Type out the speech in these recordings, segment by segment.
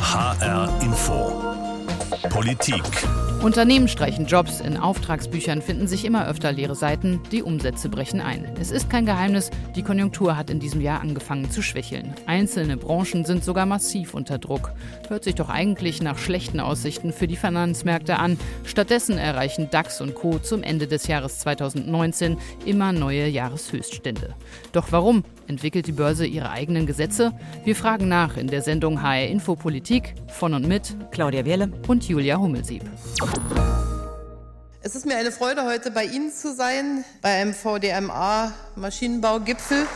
HR Info. Politik. Unternehmen streichen Jobs, in Auftragsbüchern finden sich immer öfter leere Seiten, die Umsätze brechen ein. Es ist kein Geheimnis, die Konjunktur hat in diesem Jahr angefangen zu schwächeln. Einzelne Branchen sind sogar massiv unter Druck. Hört sich doch eigentlich nach schlechten Aussichten für die Finanzmärkte an. Stattdessen erreichen DAX und Co. zum Ende des Jahres 2019 immer neue Jahreshöchststände. Doch warum? Entwickelt die Börse ihre eigenen Gesetze? Wir fragen nach in der Sendung HR Info Politik von und mit Claudia Wehrle und Julia Hummelsieb. Es ist mir eine Freude, heute bei Ihnen zu sein, bei einem VDMA Maschinenbaugipfel.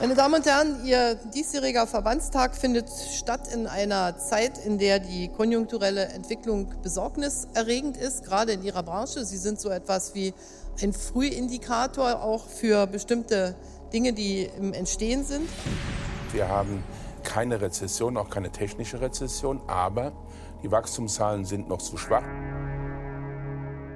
Meine Damen und Herren, Ihr diesjähriger Verbandstag findet statt in einer Zeit, in der die konjunkturelle Entwicklung besorgniserregend ist, gerade in Ihrer Branche. Sie sind so etwas wie ein Frühindikator auch für bestimmte Dinge, die im Entstehen sind. Wir haben keine Rezession, auch keine technische Rezession, aber die Wachstumszahlen sind noch zu schwach.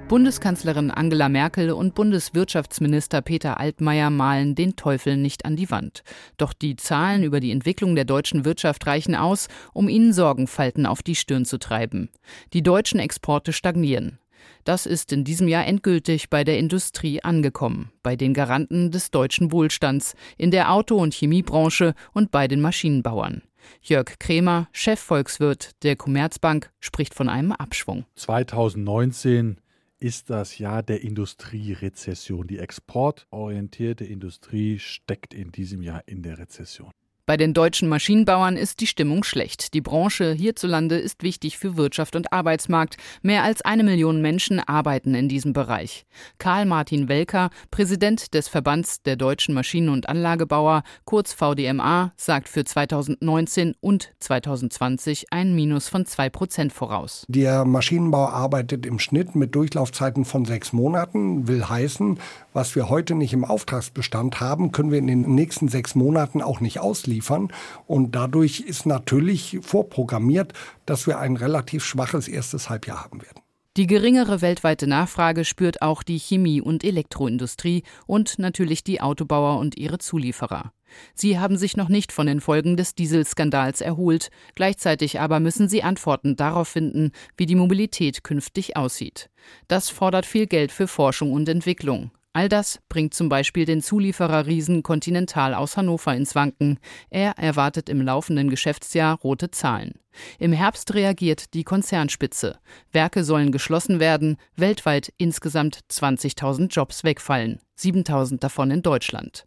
Bundeskanzlerin Angela Merkel und Bundeswirtschaftsminister Peter Altmaier malen den Teufel nicht an die Wand. Doch die Zahlen über die Entwicklung der deutschen Wirtschaft reichen aus, um ihnen Sorgenfalten auf die Stirn zu treiben. Die deutschen Exporte stagnieren. Das ist in diesem Jahr endgültig bei der Industrie angekommen, bei den Garanten des deutschen Wohlstands, in der Auto- und Chemiebranche und bei den Maschinenbauern. Jörg Kremer, Chefvolkswirt der Commerzbank, spricht von einem Abschwung. 2019 ist das Jahr der Industrierezession. Die exportorientierte Industrie steckt in diesem Jahr in der Rezession. Bei den deutschen Maschinenbauern ist die Stimmung schlecht. Die Branche hierzulande ist wichtig für Wirtschaft und Arbeitsmarkt. Mehr als eine Million Menschen arbeiten in diesem Bereich. Karl Martin Welker, Präsident des Verbands der deutschen Maschinen- und Anlagebauer, kurz VDMA, sagt für 2019 und 2020 ein Minus von zwei Prozent voraus. Der Maschinenbau arbeitet im Schnitt mit Durchlaufzeiten von sechs Monaten, will heißen, was wir heute nicht im Auftragsbestand haben, können wir in den nächsten sechs Monaten auch nicht ausliefern liefern. Und dadurch ist natürlich vorprogrammiert, dass wir ein relativ schwaches erstes Halbjahr haben werden. Die geringere weltweite Nachfrage spürt auch die Chemie- und Elektroindustrie und natürlich die Autobauer und ihre Zulieferer. Sie haben sich noch nicht von den Folgen des Dieselskandals erholt, gleichzeitig aber müssen sie Antworten darauf finden, wie die Mobilität künftig aussieht. Das fordert viel Geld für Forschung und Entwicklung. All das bringt zum Beispiel den Zuliefererriesen Continental aus Hannover ins Wanken. Er erwartet im laufenden Geschäftsjahr rote Zahlen. Im Herbst reagiert die Konzernspitze. Werke sollen geschlossen werden, weltweit insgesamt 20.000 Jobs wegfallen, 7.000 davon in Deutschland.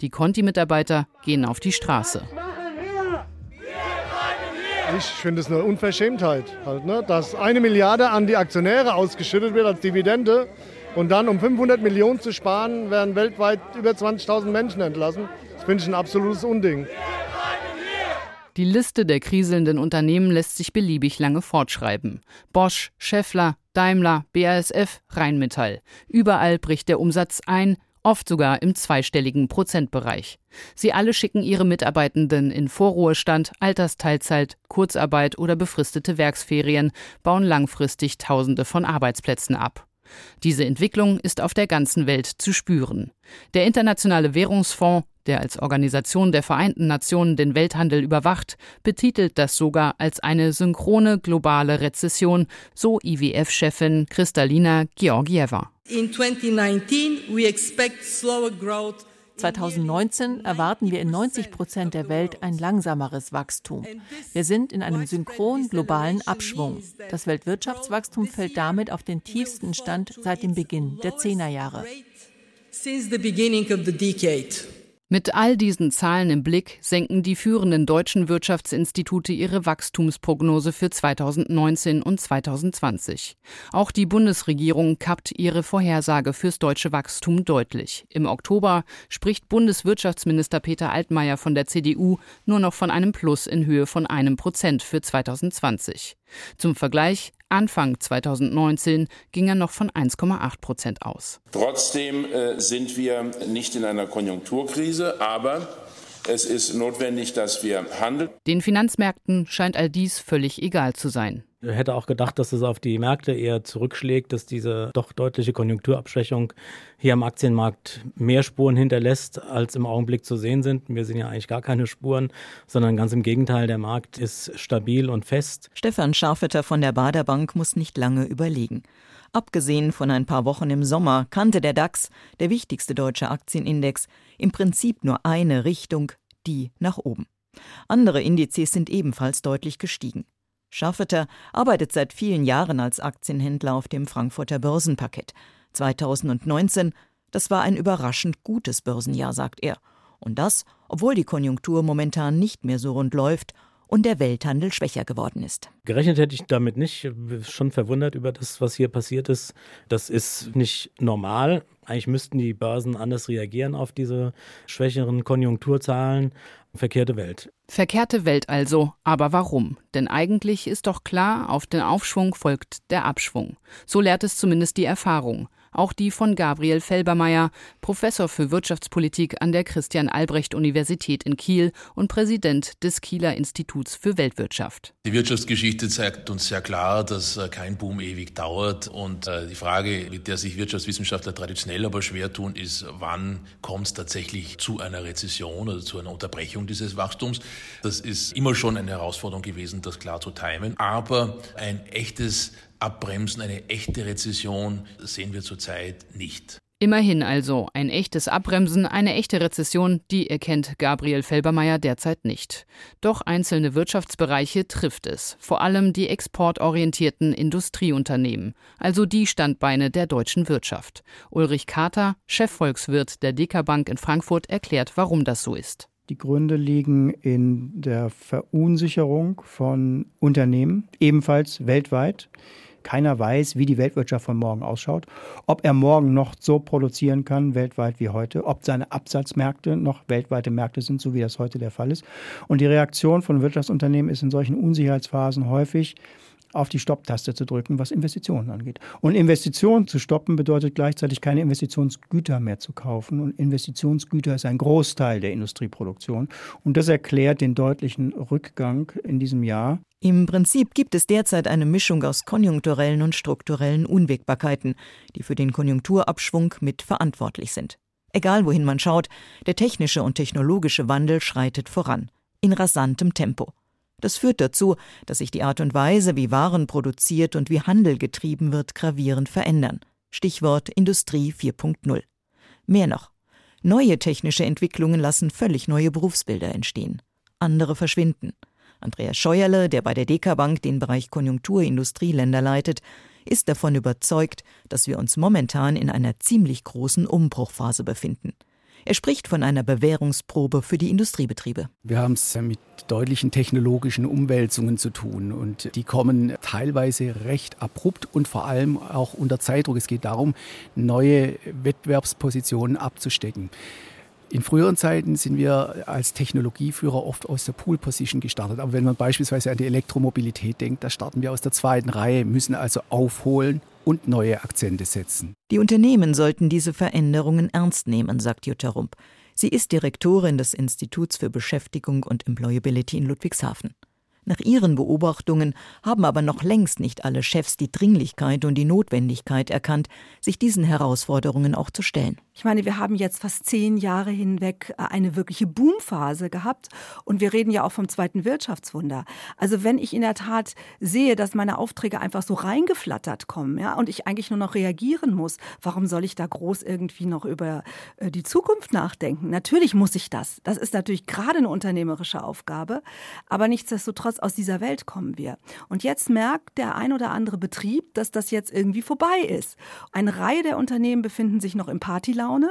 Die Conti-Mitarbeiter gehen auf die Straße. Ich finde es eine Unverschämtheit, halt, ne? dass eine Milliarde an die Aktionäre ausgeschüttet wird als Dividende und dann, um 500 Millionen zu sparen, werden weltweit über 20.000 Menschen entlassen. Das finde ich ein absolutes Unding. Die Liste der kriselnden Unternehmen lässt sich beliebig lange fortschreiben. Bosch, Scheffler, Daimler, BASF, Rheinmetall. Überall bricht der Umsatz ein, oft sogar im zweistelligen Prozentbereich. Sie alle schicken ihre Mitarbeitenden in Vorruhestand, Altersteilzeit, Kurzarbeit oder befristete Werksferien, bauen langfristig Tausende von Arbeitsplätzen ab. Diese Entwicklung ist auf der ganzen Welt zu spüren. Der Internationale Währungsfonds, der als Organisation der Vereinten Nationen den Welthandel überwacht, betitelt das sogar als eine synchrone globale Rezession, so IWF-Chefin Kristalina Georgieva. In 2019 we expect slower growth 2019 erwarten wir in 90 Prozent der Welt ein langsameres Wachstum. Wir sind in einem synchron globalen Abschwung. Das Weltwirtschaftswachstum fällt damit auf den tiefsten Stand seit dem Beginn der Zehnerjahre. Mit all diesen Zahlen im Blick senken die führenden deutschen Wirtschaftsinstitute ihre Wachstumsprognose für 2019 und 2020. Auch die Bundesregierung kappt ihre Vorhersage fürs deutsche Wachstum deutlich. Im Oktober spricht Bundeswirtschaftsminister Peter Altmaier von der CDU nur noch von einem Plus in Höhe von einem Prozent für 2020. Zum Vergleich, Anfang 2019 ging er noch von 1,8 Prozent aus. Trotzdem äh, sind wir nicht in einer Konjunkturkrise, aber es ist notwendig, dass wir handeln. Den Finanzmärkten scheint all dies völlig egal zu sein. Hätte auch gedacht, dass es auf die Märkte eher zurückschlägt, dass diese doch deutliche Konjunkturabschwächung hier am Aktienmarkt mehr Spuren hinterlässt, als im Augenblick zu sehen sind. Wir sehen ja eigentlich gar keine Spuren, sondern ganz im Gegenteil, der Markt ist stabil und fest. Stefan Scharfetter von der Baderbank muss nicht lange überlegen. Abgesehen von ein paar Wochen im Sommer kannte der DAX, der wichtigste deutsche Aktienindex, im Prinzip nur eine Richtung, die nach oben. Andere Indizes sind ebenfalls deutlich gestiegen. Scharfetter arbeitet seit vielen Jahren als Aktienhändler auf dem Frankfurter Börsenparkett. 2019, das war ein überraschend gutes Börsenjahr, sagt er. Und das, obwohl die Konjunktur momentan nicht mehr so rund läuft und der Welthandel schwächer geworden ist. Gerechnet hätte ich damit nicht. Schon verwundert über das, was hier passiert ist. Das ist nicht normal. Eigentlich müssten die Börsen anders reagieren auf diese schwächeren Konjunkturzahlen. Verkehrte Welt. Verkehrte Welt also. Aber warum? Denn eigentlich ist doch klar, auf den Aufschwung folgt der Abschwung. So lehrt es zumindest die Erfahrung auch die von Gabriel Felbermeier, Professor für Wirtschaftspolitik an der Christian Albrecht Universität in Kiel und Präsident des Kieler Instituts für Weltwirtschaft. Die Wirtschaftsgeschichte zeigt uns sehr klar, dass äh, kein Boom ewig dauert und äh, die Frage, mit der sich Wirtschaftswissenschaftler traditionell aber schwer tun, ist, wann kommt es tatsächlich zu einer Rezession oder zu einer Unterbrechung dieses Wachstums. Das ist immer schon eine Herausforderung gewesen, das klar zu timen, aber ein echtes Abbremsen, eine echte Rezession sehen wir zurzeit nicht. Immerhin also ein echtes Abbremsen, eine echte Rezession, die erkennt Gabriel Felbermeier derzeit nicht. Doch einzelne Wirtschaftsbereiche trifft es, vor allem die exportorientierten Industrieunternehmen, also die Standbeine der deutschen Wirtschaft. Ulrich Kater, Chefvolkswirt der DK Bank in Frankfurt, erklärt, warum das so ist. Die Gründe liegen in der Verunsicherung von Unternehmen, ebenfalls weltweit. Keiner weiß, wie die Weltwirtschaft von morgen ausschaut, ob er morgen noch so produzieren kann weltweit wie heute, ob seine Absatzmärkte noch weltweite Märkte sind, so wie das heute der Fall ist. Und die Reaktion von Wirtschaftsunternehmen ist in solchen Unsicherheitsphasen häufig, auf die Stopptaste zu drücken, was Investitionen angeht. Und Investitionen zu stoppen bedeutet gleichzeitig keine Investitionsgüter mehr zu kaufen. Und Investitionsgüter ist ein Großteil der Industrieproduktion. Und das erklärt den deutlichen Rückgang in diesem Jahr. Im Prinzip gibt es derzeit eine Mischung aus konjunkturellen und strukturellen Unwägbarkeiten, die für den Konjunkturabschwung mit verantwortlich sind. Egal wohin man schaut, der technische und technologische Wandel schreitet voran, in rasantem Tempo. Das führt dazu, dass sich die Art und Weise, wie Waren produziert und wie Handel getrieben wird, gravierend verändern. Stichwort Industrie 4.0. Mehr noch. Neue technische Entwicklungen lassen völlig neue Berufsbilder entstehen. Andere verschwinden. Andreas Scheuerle, der bei der DK Bank den Bereich Konjunktur-Industrieländer leitet, ist davon überzeugt, dass wir uns momentan in einer ziemlich großen Umbruchphase befinden. Er spricht von einer Bewährungsprobe für die Industriebetriebe. Wir haben es mit deutlichen technologischen Umwälzungen zu tun und die kommen teilweise recht abrupt und vor allem auch unter Zeitdruck. Es geht darum, neue Wettbewerbspositionen abzustecken. In früheren Zeiten sind wir als Technologieführer oft aus der Pool-Position gestartet. Aber wenn man beispielsweise an die Elektromobilität denkt, da starten wir aus der zweiten Reihe, müssen also aufholen und neue Akzente setzen. Die Unternehmen sollten diese Veränderungen ernst nehmen, sagt Jutta Rump. Sie ist Direktorin des Instituts für Beschäftigung und Employability in Ludwigshafen. Nach ihren Beobachtungen haben aber noch längst nicht alle Chefs die Dringlichkeit und die Notwendigkeit erkannt, sich diesen Herausforderungen auch zu stellen. Ich meine, wir haben jetzt fast zehn Jahre hinweg äh, eine wirkliche Boomphase gehabt und wir reden ja auch vom zweiten Wirtschaftswunder. Also wenn ich in der Tat sehe, dass meine Aufträge einfach so reingeflattert kommen, ja, und ich eigentlich nur noch reagieren muss, warum soll ich da groß irgendwie noch über äh, die Zukunft nachdenken? Natürlich muss ich das. Das ist natürlich gerade eine unternehmerische Aufgabe, aber nichtsdestotrotz aus dieser Welt kommen wir. Und jetzt merkt der ein oder andere Betrieb, dass das jetzt irgendwie vorbei ist. Eine Reihe der Unternehmen befinden sich noch in Partylaune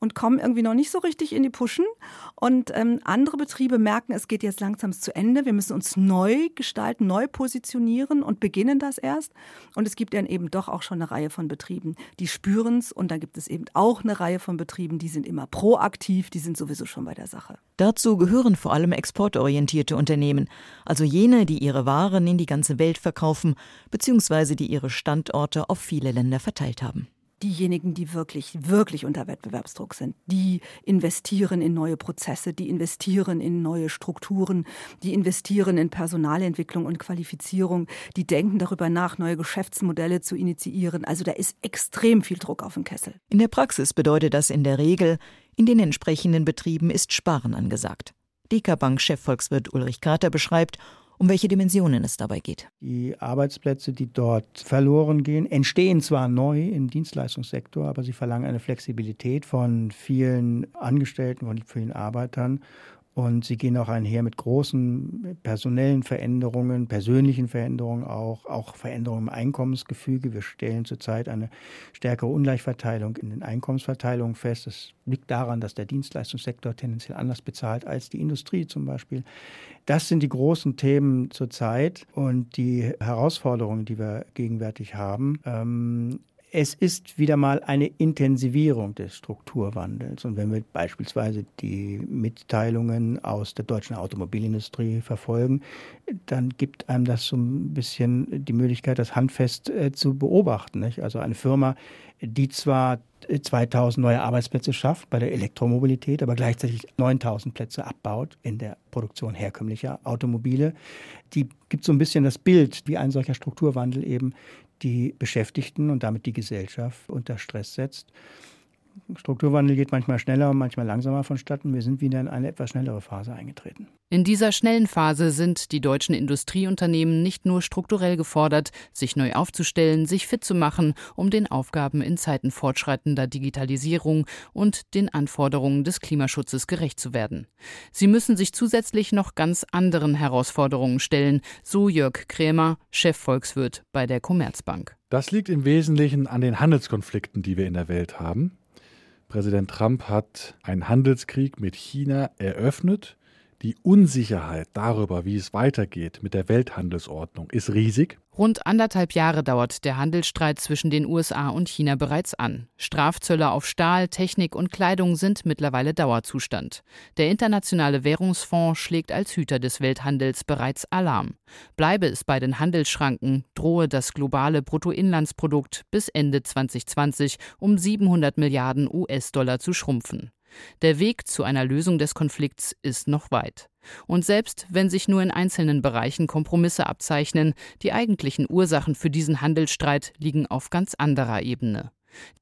und kommen irgendwie noch nicht so richtig in die Puschen. Und ähm, andere Betriebe merken, es geht jetzt langsam zu Ende. Wir müssen uns neu gestalten, neu positionieren und beginnen das erst. Und es gibt dann eben doch auch schon eine Reihe von Betrieben, die spüren es. Und dann gibt es eben auch eine Reihe von Betrieben, die sind immer proaktiv, die sind sowieso schon bei der Sache. Dazu gehören vor allem exportorientierte Unternehmen, also jene, die ihre Waren in die ganze Welt verkaufen, beziehungsweise die ihre Standorte auf viele Länder verteilt haben. Diejenigen, die wirklich, wirklich unter Wettbewerbsdruck sind. Die investieren in neue Prozesse, die investieren in neue Strukturen, die investieren in Personalentwicklung und Qualifizierung, die denken darüber nach, neue Geschäftsmodelle zu initiieren. Also da ist extrem viel Druck auf dem Kessel. In der Praxis bedeutet das in der Regel, in den entsprechenden Betrieben ist Sparen angesagt. DK Bank-Chefvolkswirt Ulrich Kater beschreibt, um welche Dimensionen es dabei geht. Die Arbeitsplätze, die dort verloren gehen, entstehen zwar neu im Dienstleistungssektor, aber sie verlangen eine Flexibilität von vielen Angestellten, von vielen Arbeitern und sie gehen auch einher mit großen personellen Veränderungen, persönlichen Veränderungen auch, auch Veränderungen im Einkommensgefüge. Wir stellen zurzeit eine stärkere Ungleichverteilung in den Einkommensverteilungen fest. Das liegt daran, dass der Dienstleistungssektor tendenziell anders bezahlt als die Industrie zum Beispiel. Das sind die großen Themen zurzeit und die Herausforderungen, die wir gegenwärtig haben. Ähm, es ist wieder mal eine Intensivierung des Strukturwandels. Und wenn wir beispielsweise die Mitteilungen aus der deutschen Automobilindustrie verfolgen, dann gibt einem das so ein bisschen die Möglichkeit, das handfest äh, zu beobachten. Nicht? Also eine Firma, die zwar 2000 neue Arbeitsplätze schafft bei der Elektromobilität, aber gleichzeitig 9000 Plätze abbaut in der Produktion herkömmlicher Automobile. Die gibt so ein bisschen das Bild, wie ein solcher Strukturwandel eben die Beschäftigten und damit die Gesellschaft unter Stress setzt. Strukturwandel geht manchmal schneller und manchmal langsamer vonstatten. Wir sind wieder in eine etwas schnellere Phase eingetreten. In dieser schnellen Phase sind die deutschen Industrieunternehmen nicht nur strukturell gefordert, sich neu aufzustellen, sich fit zu machen, um den Aufgaben in Zeiten fortschreitender Digitalisierung und den Anforderungen des Klimaschutzes gerecht zu werden. Sie müssen sich zusätzlich noch ganz anderen Herausforderungen stellen, so Jörg Krämer, Chefvolkswirt bei der Commerzbank. Das liegt im Wesentlichen an den Handelskonflikten, die wir in der Welt haben. Präsident Trump hat einen Handelskrieg mit China eröffnet. Die Unsicherheit darüber, wie es weitergeht mit der Welthandelsordnung, ist riesig. Rund anderthalb Jahre dauert der Handelsstreit zwischen den USA und China bereits an. Strafzölle auf Stahl, Technik und Kleidung sind mittlerweile Dauerzustand. Der Internationale Währungsfonds schlägt als Hüter des Welthandels bereits Alarm. Bleibe es bei den Handelsschranken, drohe das globale Bruttoinlandsprodukt bis Ende 2020 um 700 Milliarden US-Dollar zu schrumpfen. Der Weg zu einer Lösung des Konflikts ist noch weit. Und selbst wenn sich nur in einzelnen Bereichen Kompromisse abzeichnen, die eigentlichen Ursachen für diesen Handelsstreit liegen auf ganz anderer Ebene.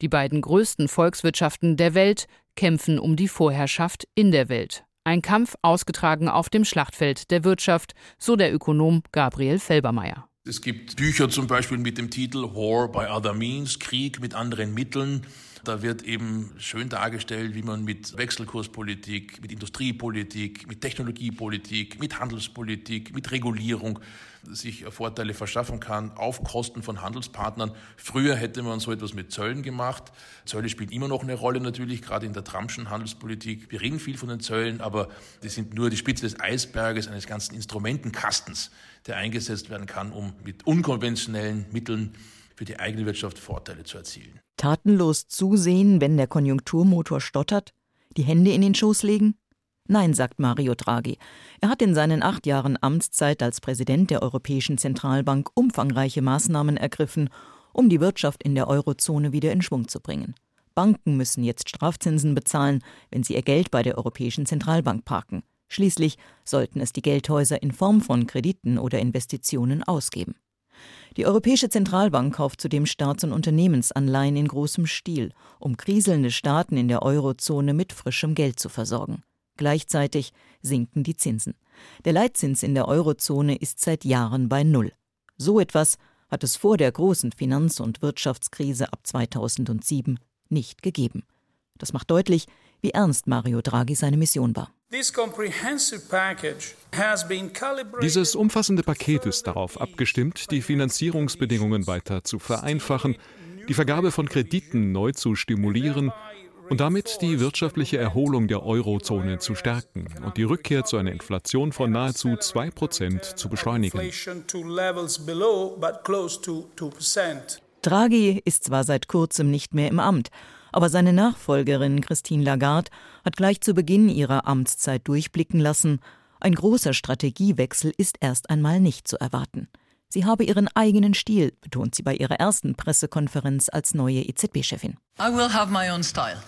Die beiden größten Volkswirtschaften der Welt kämpfen um die Vorherrschaft in der Welt. Ein Kampf ausgetragen auf dem Schlachtfeld der Wirtschaft, so der Ökonom Gabriel Felbermeier. Es gibt Bücher zum Beispiel mit dem Titel War by Other Means, Krieg mit anderen Mitteln. Da wird eben schön dargestellt, wie man mit Wechselkurspolitik, mit Industriepolitik, mit Technologiepolitik, mit Handelspolitik, mit Regulierung sich Vorteile verschaffen kann auf Kosten von Handelspartnern. Früher hätte man so etwas mit Zöllen gemacht. Zölle spielen immer noch eine Rolle natürlich, gerade in der Trumpschen Handelspolitik. Wir reden viel von den Zöllen, aber die sind nur die Spitze des Eisberges eines ganzen Instrumentenkastens, der eingesetzt werden kann, um mit unkonventionellen Mitteln für die eigene Wirtschaft Vorteile zu erzielen. Tatenlos zusehen, wenn der Konjunkturmotor stottert? Die Hände in den Schoß legen? Nein, sagt Mario Draghi. Er hat in seinen acht Jahren Amtszeit als Präsident der Europäischen Zentralbank umfangreiche Maßnahmen ergriffen, um die Wirtschaft in der Eurozone wieder in Schwung zu bringen. Banken müssen jetzt Strafzinsen bezahlen, wenn sie ihr Geld bei der Europäischen Zentralbank parken. Schließlich sollten es die Geldhäuser in Form von Krediten oder Investitionen ausgeben. Die Europäische Zentralbank kauft zudem Staats- und Unternehmensanleihen in großem Stil, um kriselnde Staaten in der Eurozone mit frischem Geld zu versorgen. Gleichzeitig sinken die Zinsen. Der Leitzins in der Eurozone ist seit Jahren bei Null. So etwas hat es vor der großen Finanz- und Wirtschaftskrise ab 2007 nicht gegeben. Das macht deutlich, wie ernst Mario Draghi seine Mission war. Dieses umfassende Paket ist darauf abgestimmt, die Finanzierungsbedingungen weiter zu vereinfachen, die Vergabe von Krediten neu zu stimulieren und damit die wirtschaftliche Erholung der Eurozone zu stärken und die Rückkehr zu einer Inflation von nahezu 2% zu beschleunigen. Draghi ist zwar seit kurzem nicht mehr im Amt, aber seine Nachfolgerin Christine Lagarde hat gleich zu Beginn ihrer Amtszeit durchblicken lassen, ein großer Strategiewechsel ist erst einmal nicht zu erwarten. Sie habe ihren eigenen Stil, betont sie bei ihrer ersten Pressekonferenz als neue EZB-Chefin. I will have my own style.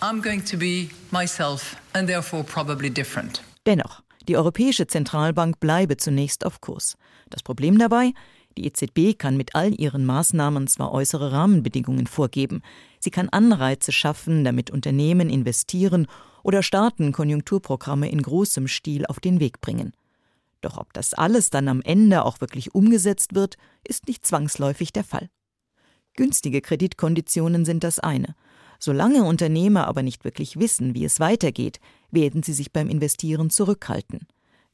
I'm going to be myself and therefore probably different. Dennoch, die Europäische Zentralbank bleibe zunächst auf Kurs. Das Problem dabei, die EZB kann mit all ihren Maßnahmen zwar äußere Rahmenbedingungen vorgeben, sie kann Anreize schaffen, damit Unternehmen investieren oder Staaten Konjunkturprogramme in großem Stil auf den Weg bringen. Doch ob das alles dann am Ende auch wirklich umgesetzt wird, ist nicht zwangsläufig der Fall. Günstige Kreditkonditionen sind das eine. Solange Unternehmer aber nicht wirklich wissen, wie es weitergeht, werden sie sich beim Investieren zurückhalten.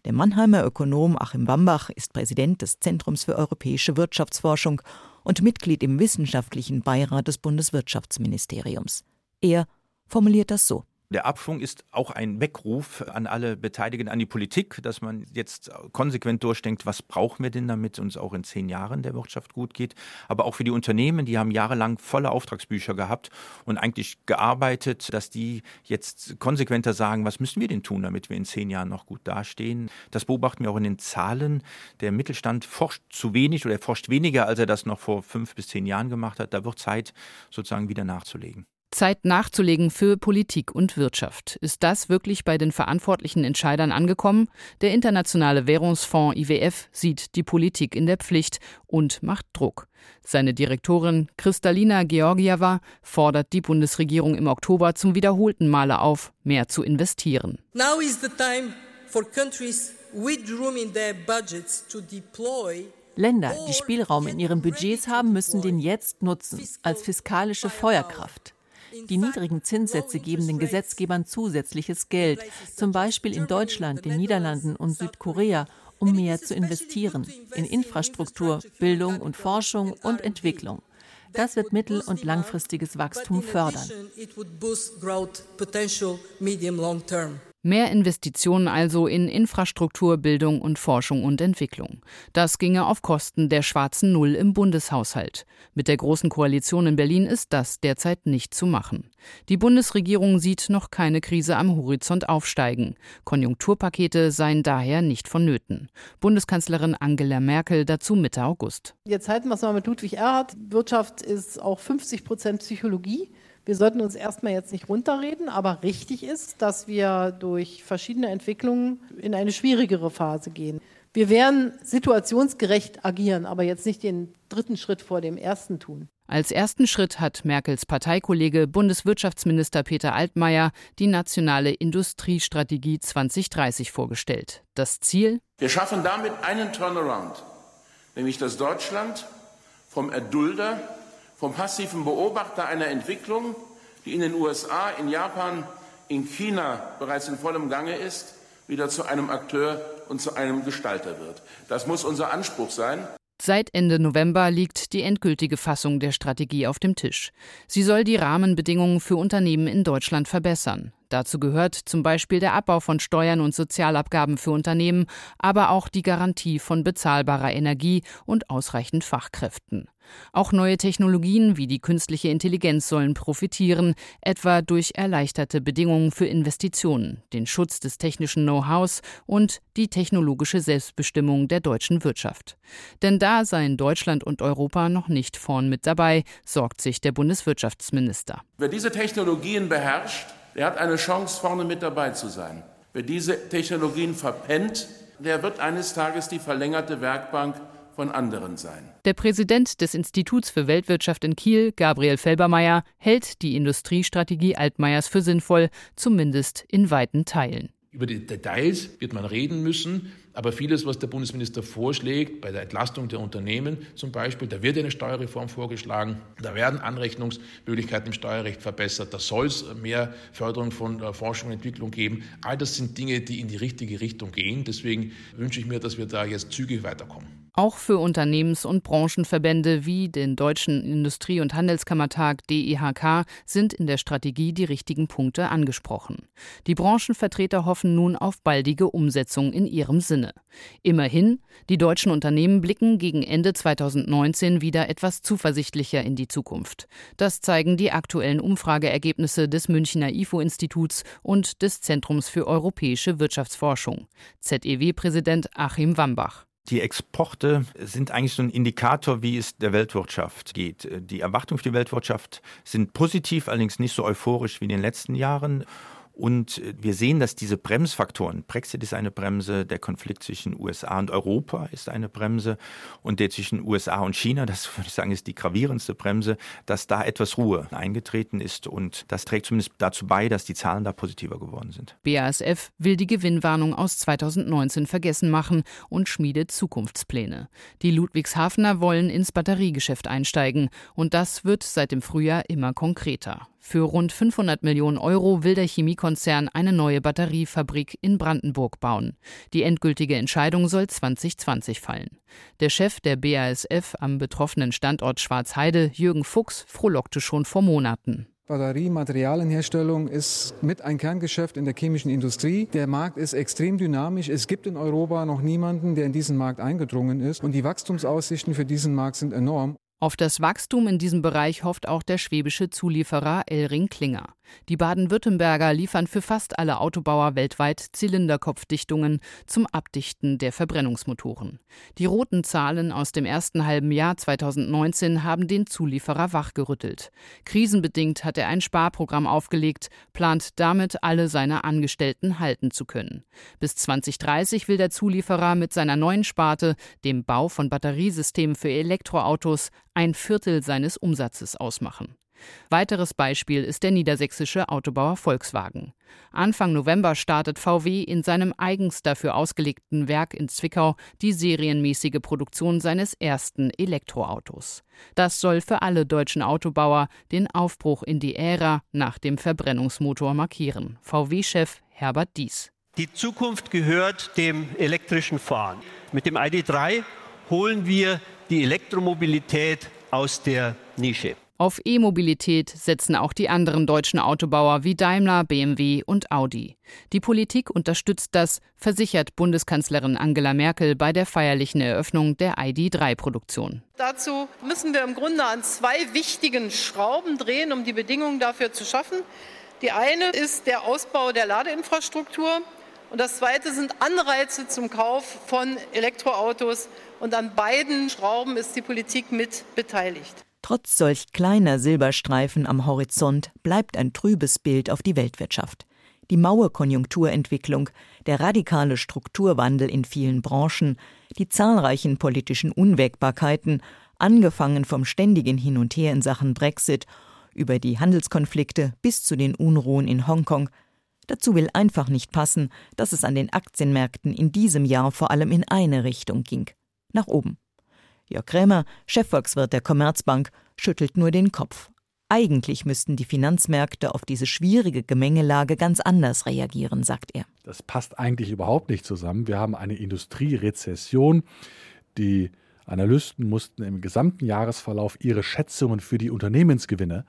Der Mannheimer Ökonom Achim Wambach ist Präsident des Zentrums für europäische Wirtschaftsforschung und Mitglied im wissenschaftlichen Beirat des Bundeswirtschaftsministeriums. Er formuliert das so. Der Abschwung ist auch ein Weckruf an alle Beteiligten, an die Politik, dass man jetzt konsequent durchdenkt, was brauchen wir denn, damit uns auch in zehn Jahren der Wirtschaft gut geht. Aber auch für die Unternehmen, die haben jahrelang volle Auftragsbücher gehabt und eigentlich gearbeitet, dass die jetzt konsequenter sagen, was müssen wir denn tun, damit wir in zehn Jahren noch gut dastehen. Das beobachten wir auch in den Zahlen. Der Mittelstand forscht zu wenig oder er forscht weniger, als er das noch vor fünf bis zehn Jahren gemacht hat. Da wird Zeit, sozusagen wieder nachzulegen. Zeit nachzulegen für Politik und Wirtschaft. Ist das wirklich bei den verantwortlichen Entscheidern angekommen? Der Internationale Währungsfonds IWF sieht die Politik in der Pflicht und macht Druck. Seine Direktorin Kristalina Georgieva fordert die Bundesregierung im Oktober zum wiederholten Male auf, mehr zu investieren. Now is the time for countries with room in their budgets to deploy Länder, die Spielraum in ihren Budgets haben, müssen den jetzt nutzen, als fiskalische Feuerkraft. Die niedrigen Zinssätze geben den Gesetzgebern zusätzliches Geld, zum Beispiel in Deutschland, den Niederlanden und Südkorea, um mehr zu investieren in Infrastruktur, Bildung und Forschung und Entwicklung. Das wird mittel- und langfristiges Wachstum fördern. Mehr Investitionen also in Infrastruktur, Bildung und Forschung und Entwicklung. Das ginge auf Kosten der schwarzen Null im Bundeshaushalt. Mit der Großen Koalition in Berlin ist das derzeit nicht zu machen. Die Bundesregierung sieht noch keine Krise am Horizont aufsteigen. Konjunkturpakete seien daher nicht vonnöten. Bundeskanzlerin Angela Merkel dazu Mitte August. Jetzt halten wir es mal mit Ludwig Erhard. Wirtschaft ist auch 50 Prozent Psychologie. Wir sollten uns erstmal jetzt nicht runterreden, aber richtig ist, dass wir durch verschiedene Entwicklungen in eine schwierigere Phase gehen. Wir werden situationsgerecht agieren, aber jetzt nicht den dritten Schritt vor dem ersten tun. Als ersten Schritt hat Merkels Parteikollege Bundeswirtschaftsminister Peter Altmaier die nationale Industriestrategie 2030 vorgestellt. Das Ziel? Wir schaffen damit einen Turnaround, nämlich dass Deutschland vom Erdulder vom passiven Beobachter einer Entwicklung, die in den USA, in Japan, in China bereits in vollem Gange ist, wieder zu einem Akteur und zu einem Gestalter wird. Das muss unser Anspruch sein. Seit Ende November liegt die endgültige Fassung der Strategie auf dem Tisch. Sie soll die Rahmenbedingungen für Unternehmen in Deutschland verbessern. Dazu gehört zum Beispiel der Abbau von Steuern und Sozialabgaben für Unternehmen, aber auch die Garantie von bezahlbarer Energie und ausreichend Fachkräften. Auch neue Technologien wie die künstliche Intelligenz sollen profitieren, etwa durch erleichterte Bedingungen für Investitionen, den Schutz des technischen Know-hows und die technologische Selbstbestimmung der deutschen Wirtschaft. Denn da seien Deutschland und Europa noch nicht vorn mit dabei, sorgt sich der Bundeswirtschaftsminister. Wer diese Technologien beherrscht, der hat eine Chance, vorne mit dabei zu sein. Wer diese Technologien verpennt, der wird eines Tages die verlängerte Werkbank von anderen sein. Der Präsident des Instituts für Weltwirtschaft in Kiel, Gabriel Felbermeier, hält die Industriestrategie Altmaiers für sinnvoll, zumindest in weiten Teilen. Über die Details wird man reden müssen, aber vieles, was der Bundesminister vorschlägt, bei der Entlastung der Unternehmen zum Beispiel, da wird eine Steuerreform vorgeschlagen, da werden Anrechnungsmöglichkeiten im Steuerrecht verbessert, da soll es mehr Förderung von äh, Forschung und Entwicklung geben. All das sind Dinge, die in die richtige Richtung gehen. Deswegen wünsche ich mir, dass wir da jetzt zügig weiterkommen. Auch für Unternehmens- und Branchenverbände wie den Deutschen Industrie- und Handelskammertag DIHK sind in der Strategie die richtigen Punkte angesprochen. Die Branchenvertreter hoffen nun auf baldige Umsetzung in ihrem Sinne. Immerhin, die deutschen Unternehmen blicken gegen Ende 2019 wieder etwas zuversichtlicher in die Zukunft. Das zeigen die aktuellen Umfrageergebnisse des Münchner IFO-Instituts und des Zentrums für europäische Wirtschaftsforschung. ZEW-Präsident Achim Wambach. Die Exporte sind eigentlich so ein Indikator, wie es der Weltwirtschaft geht. Die Erwartungen für die Weltwirtschaft sind positiv, allerdings nicht so euphorisch wie in den letzten Jahren. Und äh, wir sehen, dass diese Bremsfaktoren, Brexit ist eine Bremse, der Konflikt zwischen USA und Europa ist eine Bremse und der zwischen USA und China, das würde ich sagen, ist die gravierendste Bremse, dass da etwas Ruhe eingetreten ist und das trägt zumindest dazu bei, dass die Zahlen da positiver geworden sind. BASF will die Gewinnwarnung aus 2019 vergessen machen und schmiedet Zukunftspläne. Die Ludwigshafener wollen ins Batteriegeschäft einsteigen und das wird seit dem Frühjahr immer konkreter. Für rund 500 Millionen Euro will der Chemiekonzern eine neue Batteriefabrik in Brandenburg bauen. Die endgültige Entscheidung soll 2020 fallen. Der Chef der BASF am betroffenen Standort Schwarzheide, Jürgen Fuchs, frohlockte schon vor Monaten. Batteriematerialienherstellung ist mit ein Kerngeschäft in der chemischen Industrie. Der Markt ist extrem dynamisch. Es gibt in Europa noch niemanden, der in diesen Markt eingedrungen ist. Und die Wachstumsaussichten für diesen Markt sind enorm. Auf das Wachstum in diesem Bereich hofft auch der schwäbische Zulieferer Elring Klinger. Die Baden-Württemberger liefern für fast alle Autobauer weltweit Zylinderkopfdichtungen zum Abdichten der Verbrennungsmotoren. Die roten Zahlen aus dem ersten halben Jahr 2019 haben den Zulieferer wachgerüttelt. Krisenbedingt hat er ein Sparprogramm aufgelegt, plant damit alle seine Angestellten halten zu können. Bis 2030 will der Zulieferer mit seiner neuen Sparte, dem Bau von Batteriesystemen für Elektroautos, ein Viertel seines Umsatzes ausmachen. Weiteres Beispiel ist der niedersächsische Autobauer Volkswagen. Anfang November startet VW in seinem eigens dafür ausgelegten Werk in Zwickau die serienmäßige Produktion seines ersten Elektroautos. Das soll für alle deutschen Autobauer den Aufbruch in die Ära nach dem Verbrennungsmotor markieren. VW-Chef Herbert Dies. Die Zukunft gehört dem elektrischen Fahren. Mit dem ID3 holen wir die Elektromobilität aus der Nische. Auf E-Mobilität setzen auch die anderen deutschen Autobauer wie Daimler, BMW und Audi. Die Politik unterstützt das, versichert Bundeskanzlerin Angela Merkel bei der feierlichen Eröffnung der ID3-Produktion. Dazu müssen wir im Grunde an zwei wichtigen Schrauben drehen, um die Bedingungen dafür zu schaffen. Die eine ist der Ausbau der Ladeinfrastruktur und das zweite sind Anreize zum Kauf von Elektroautos. Und an beiden Schrauben ist die Politik mit beteiligt. Trotz solch kleiner Silberstreifen am Horizont bleibt ein trübes Bild auf die Weltwirtschaft. Die maue Konjunkturentwicklung, der radikale Strukturwandel in vielen Branchen, die zahlreichen politischen Unwägbarkeiten, angefangen vom ständigen Hin und Her in Sachen Brexit, über die Handelskonflikte bis zu den Unruhen in Hongkong. Dazu will einfach nicht passen, dass es an den Aktienmärkten in diesem Jahr vor allem in eine Richtung ging nach oben. Jörg Krämer, Chefvolkswirt der Commerzbank, schüttelt nur den Kopf. Eigentlich müssten die Finanzmärkte auf diese schwierige Gemengelage ganz anders reagieren, sagt er. Das passt eigentlich überhaupt nicht zusammen. Wir haben eine Industrierezession. Die Analysten mussten im gesamten Jahresverlauf ihre Schätzungen für die Unternehmensgewinne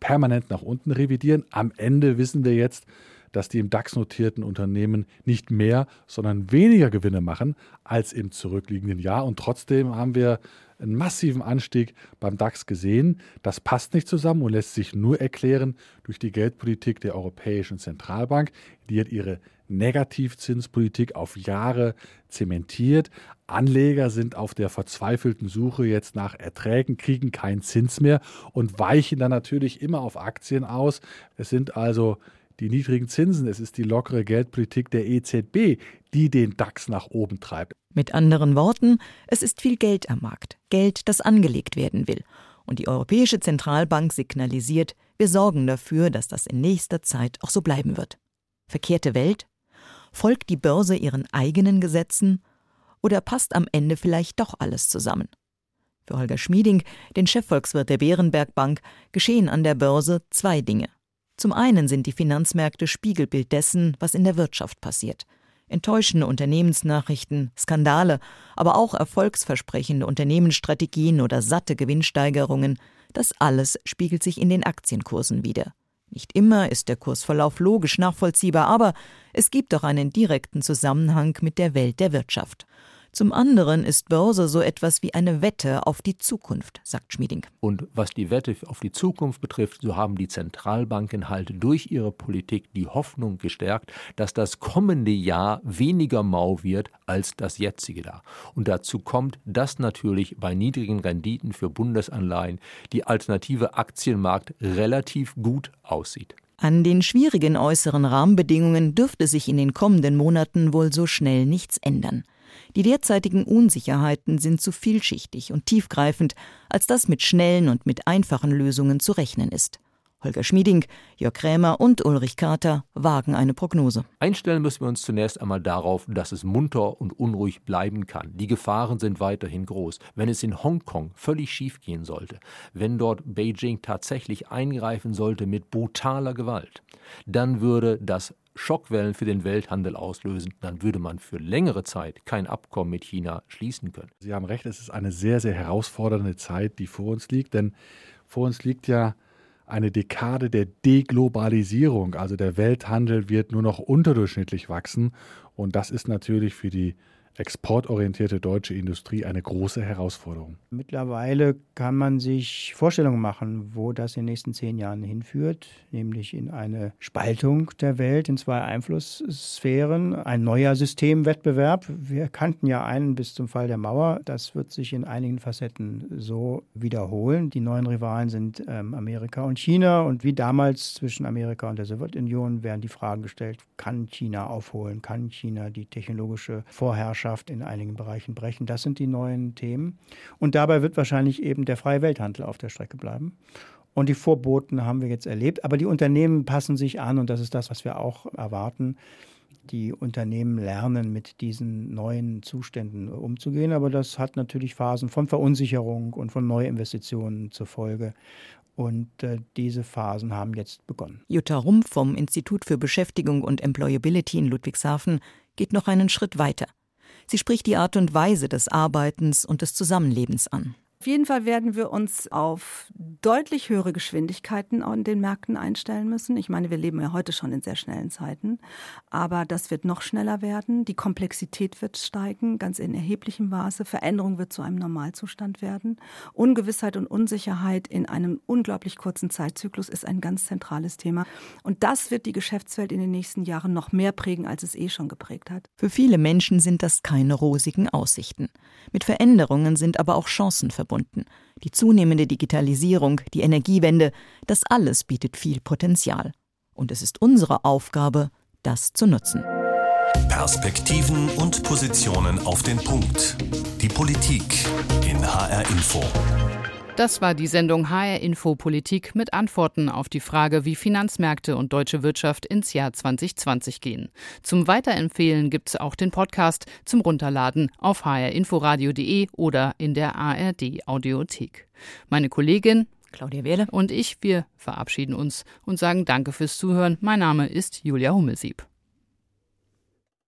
permanent nach unten revidieren. Am Ende wissen wir jetzt, dass die im DAX notierten Unternehmen nicht mehr, sondern weniger Gewinne machen als im zurückliegenden Jahr. Und trotzdem haben wir einen massiven Anstieg beim DAX gesehen. Das passt nicht zusammen und lässt sich nur erklären durch die Geldpolitik der Europäischen Zentralbank. Die hat ihre Negativzinspolitik auf Jahre zementiert. Anleger sind auf der verzweifelten Suche jetzt nach Erträgen, kriegen keinen Zins mehr und weichen dann natürlich immer auf Aktien aus. Es sind also die niedrigen Zinsen, es ist die lockere Geldpolitik der EZB, die den DAX nach oben treibt. Mit anderen Worten, es ist viel Geld am Markt, Geld, das angelegt werden will. Und die Europäische Zentralbank signalisiert, wir sorgen dafür, dass das in nächster Zeit auch so bleiben wird. Verkehrte Welt? Folgt die Börse ihren eigenen Gesetzen? Oder passt am Ende vielleicht doch alles zusammen? Für Holger Schmieding, den Chefvolkswirt der Bärenberg Bank, geschehen an der Börse zwei Dinge. Zum einen sind die Finanzmärkte Spiegelbild dessen, was in der Wirtschaft passiert. Enttäuschende Unternehmensnachrichten, Skandale, aber auch erfolgsversprechende Unternehmensstrategien oder satte Gewinnsteigerungen, das alles spiegelt sich in den Aktienkursen wider. Nicht immer ist der Kursverlauf logisch nachvollziehbar, aber es gibt doch einen direkten Zusammenhang mit der Welt der Wirtschaft. Zum anderen ist Börse so etwas wie eine Wette auf die Zukunft, sagt Schmieding. Und was die Wette auf die Zukunft betrifft, so haben die Zentralbanken halt durch ihre Politik die Hoffnung gestärkt, dass das kommende Jahr weniger mau wird als das jetzige Jahr. Und dazu kommt, dass natürlich bei niedrigen Renditen für Bundesanleihen die alternative Aktienmarkt relativ gut aussieht. An den schwierigen äußeren Rahmenbedingungen dürfte sich in den kommenden Monaten wohl so schnell nichts ändern. Die derzeitigen Unsicherheiten sind zu vielschichtig und tiefgreifend, als dass mit schnellen und mit einfachen Lösungen zu rechnen ist. Holger Schmieding, Jörg Krämer und Ulrich Kater wagen eine Prognose. Einstellen müssen wir uns zunächst einmal darauf, dass es munter und unruhig bleiben kann. Die Gefahren sind weiterhin groß. Wenn es in Hongkong völlig schief gehen sollte, wenn dort Beijing tatsächlich eingreifen sollte mit brutaler Gewalt, dann würde das Schockwellen für den Welthandel auslösen, dann würde man für längere Zeit kein Abkommen mit China schließen können. Sie haben recht, es ist eine sehr, sehr herausfordernde Zeit, die vor uns liegt, denn vor uns liegt ja eine Dekade der Deglobalisierung. Also der Welthandel wird nur noch unterdurchschnittlich wachsen. Und das ist natürlich für die exportorientierte deutsche Industrie eine große Herausforderung. Mittlerweile kann man sich Vorstellungen machen, wo das in den nächsten zehn Jahren hinführt, nämlich in eine Spaltung der Welt in zwei Einflusssphären, ein neuer Systemwettbewerb. Wir kannten ja einen bis zum Fall der Mauer. Das wird sich in einigen Facetten so wiederholen. Die neuen Rivalen sind ähm, Amerika und China und wie damals zwischen Amerika und der Sowjetunion werden die Fragen gestellt, kann China aufholen, kann China die technologische Vorherrschaft Marktwirtschaft in einigen Bereichen brechen. Das sind die neuen Themen. Und dabei wird wahrscheinlich eben der freie Welthandel auf der Strecke bleiben. Und die Vorboten haben wir jetzt erlebt. Aber die Unternehmen passen sich an und das ist das, was wir auch erwarten. Die Unternehmen lernen, mit diesen neuen Zuständen umzugehen. Aber das hat natürlich Phasen von Verunsicherung und von Neuinvestitionen zur Folge. Und äh, diese Phasen haben jetzt begonnen. Jutta Rumpf vom Institut für Beschäftigung und Employability in Ludwigshafen geht noch einen Schritt weiter. Sie spricht die Art und Weise des Arbeitens und des Zusammenlebens an. Auf jeden Fall werden wir uns auf deutlich höhere Geschwindigkeiten an den Märkten einstellen müssen. Ich meine, wir leben ja heute schon in sehr schnellen Zeiten, aber das wird noch schneller werden. Die Komplexität wird steigen, ganz in erheblichem Maße. Veränderung wird zu einem Normalzustand werden. Ungewissheit und Unsicherheit in einem unglaublich kurzen Zeitzyklus ist ein ganz zentrales Thema. Und das wird die Geschäftswelt in den nächsten Jahren noch mehr prägen, als es eh schon geprägt hat. Für viele Menschen sind das keine rosigen Aussichten. Mit Veränderungen sind aber auch Chancen verbunden verbunden. Die zunehmende Digitalisierung, die Energiewende, das alles bietet viel Potenzial. Und es ist unsere Aufgabe, das zu nutzen. Perspektiven und Positionen auf den Punkt. Die Politik in HR Info. Das war die Sendung HR Info Politik mit Antworten auf die Frage, wie Finanzmärkte und deutsche Wirtschaft ins Jahr 2020 gehen. Zum Weiterempfehlen gibt es auch den Podcast zum Runterladen auf hrinforadio.de oder in der ARD Audiothek. Meine Kollegin Claudia Wehle und ich, wir verabschieden uns und sagen Danke fürs Zuhören. Mein Name ist Julia Hummelsieb.